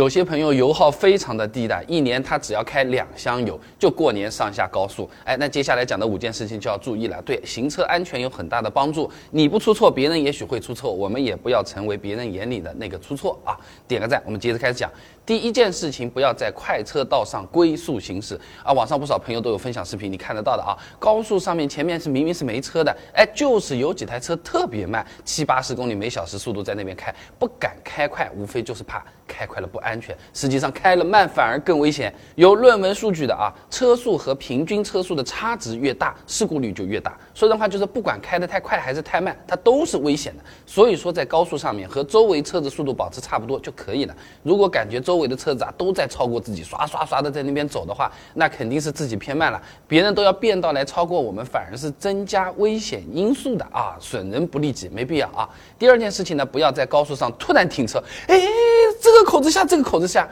有些朋友油耗非常的低的，一年他只要开两箱油，就过年上下高速。哎，那接下来讲的五件事情就要注意了。对，行车安全有很大的帮助。你不出错，别人也许会出错。我们也不要成为别人眼里的那个出错啊！点个赞，我们接着开始讲。第一件事情，不要在快车道上龟速行驶啊！网上不少朋友都有分享视频，你看得到的啊。高速上面前面是明明是没车的，哎，就是有几台车特别慢，七八十公里每小时速度在那边开，不敢开快，无非就是怕开快了不安全。实际上开了慢反而更危险。有论文数据的啊，车速和平均车速的差值越大，事故率就越大。说的话就是，不管开得太快还是太慢，它都是危险的。所以说，在高速上面和周围车子速度保持差不多就可以了。如果感觉周围的车子啊都在超过自己，刷刷刷的在那边走的话，那肯定是自己偏慢了。别人都要变道来超过我们，反而是增加危险因素的啊，损人不利己，没必要啊。第二件事情呢，不要在高速上突然停车，哎，这个口子下，这个口子下。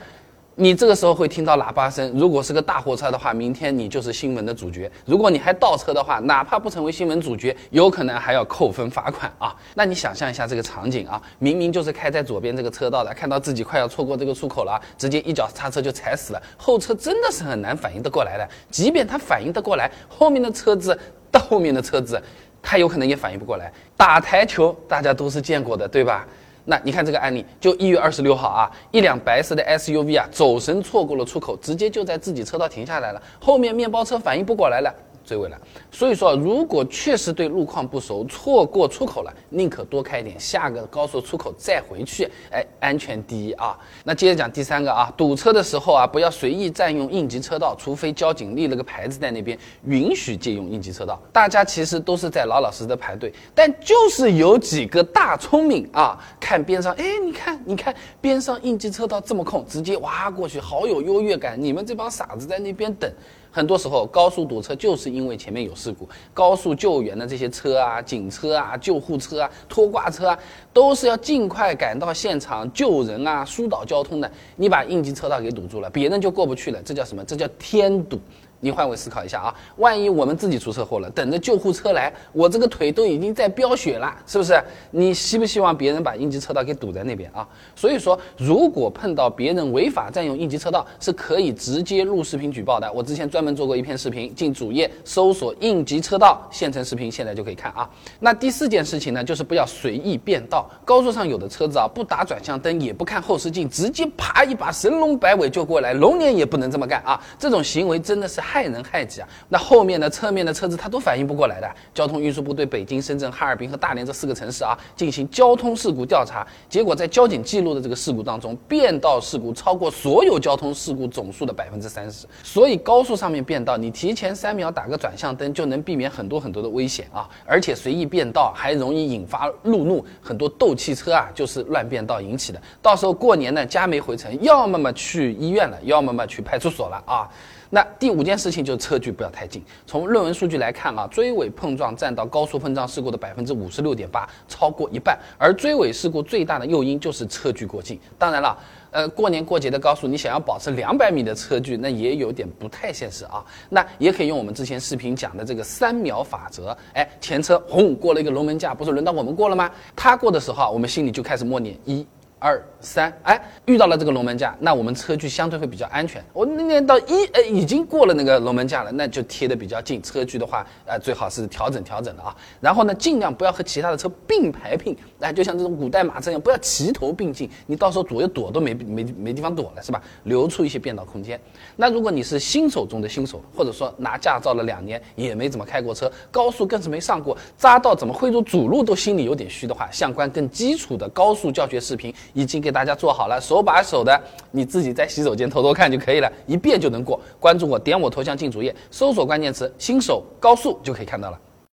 你这个时候会听到喇叭声，如果是个大货车的话，明天你就是新闻的主角；如果你还倒车的话，哪怕不成为新闻主角，有可能还要扣分罚款啊！那你想象一下这个场景啊，明明就是开在左边这个车道的，看到自己快要错过这个出口了，直接一脚刹车就踩死了，后车真的是很难反应得过来的。即便他反应得过来，后面的车子到后面的车子，他有可能也反应不过来。打台球大家都是见过的，对吧？那你看这个案例，就一月二十六号啊，一辆白色的 SUV 啊，走神错过了出口，直接就在自己车道停下来了，后面面包车反应不过来了。追尾了，所以说如果确实对路况不熟，错过出口了，宁可多开一点，下个高速出口再回去，哎，安全第一啊。那接着讲第三个啊，堵车的时候啊，不要随意占用应急车道，除非交警立了个牌子在那边允许借用应急车道。大家其实都是在老老实实的排队，但就是有几个大聪明啊，看边上，哎，你看，你看边上应急车道这么空，直接挖过去，好有优越感。你们这帮傻子在那边等。很多时候高速堵车就是因为前面有事故，高速救援的这些车啊、警车啊、救护车啊、拖挂车啊，都是要尽快赶到现场救人啊、疏导交通的。你把应急车道给堵住了，别人就过不去了，这叫什么？这叫添堵。你换位思考一下啊，万一我们自己出车祸了，等着救护车来，我这个腿都已经在飙血了，是不是？你希不希望别人把应急车道给堵在那边啊？所以说，如果碰到别人违法占用应急车道，是可以直接录视频举报的。我之前专门做过一篇视频，进主页搜索“应急车道”现成视频，现在就可以看啊。那第四件事情呢，就是不要随意变道。高速上有的车子啊，不打转向灯，也不看后视镜，直接啪一把神龙摆尾就过来，龙年也不能这么干啊！这种行为真的是。害人害己啊！那后面的侧面的车子它都反应不过来的。交通运输部对北京、深圳、哈尔滨和大连这四个城市啊进行交通事故调查，结果在交警记录的这个事故当中，变道事故超过所有交通事故总数的百分之三十。所以高速上面变道，你提前三秒打个转向灯就能避免很多很多的危险啊！而且随意变道还容易引发路怒，很多斗气车啊就是乱变道引起的。到时候过年呢家没回成，要么嘛去医院了，要么嘛去派出所了啊！那第五件事情就是车距不要太近。从论文数据来看啊，追尾碰撞占到高速碰撞事故的百分之五十六点八，超过一半。而追尾事故最大的诱因就是车距过近。当然了，呃，过年过节的高速，你想要保持两百米的车距，那也有点不太现实啊。那也可以用我们之前视频讲的这个三秒法则。哎，前车轰过了一个龙门架，不是轮到我们过了吗？他过的时候，我们心里就开始默念一。二三，哎，遇到了这个龙门架，那我们车距相对会比较安全。我那年到一，哎，已经过了那个龙门架了，那就贴的比较近。车距的话，呃，最好是调整调整的啊。然后呢，尽量不要和其他的车并排并，哎，就像这种古代马车一样，不要齐头并进。你到时候左右躲都没没没地方躲了，是吧？留出一些变道空间。那如果你是新手中的新手，或者说拿驾照了两年也没怎么开过车，高速更是没上过，匝道怎么会走主路都心里有点虚的话，相关更基础的高速教学视频。已经给大家做好了，手把手的，你自己在洗手间偷偷看就可以了，一遍就能过。关注我，点我头像进主页，搜索关键词“新手高速”就可以看到了。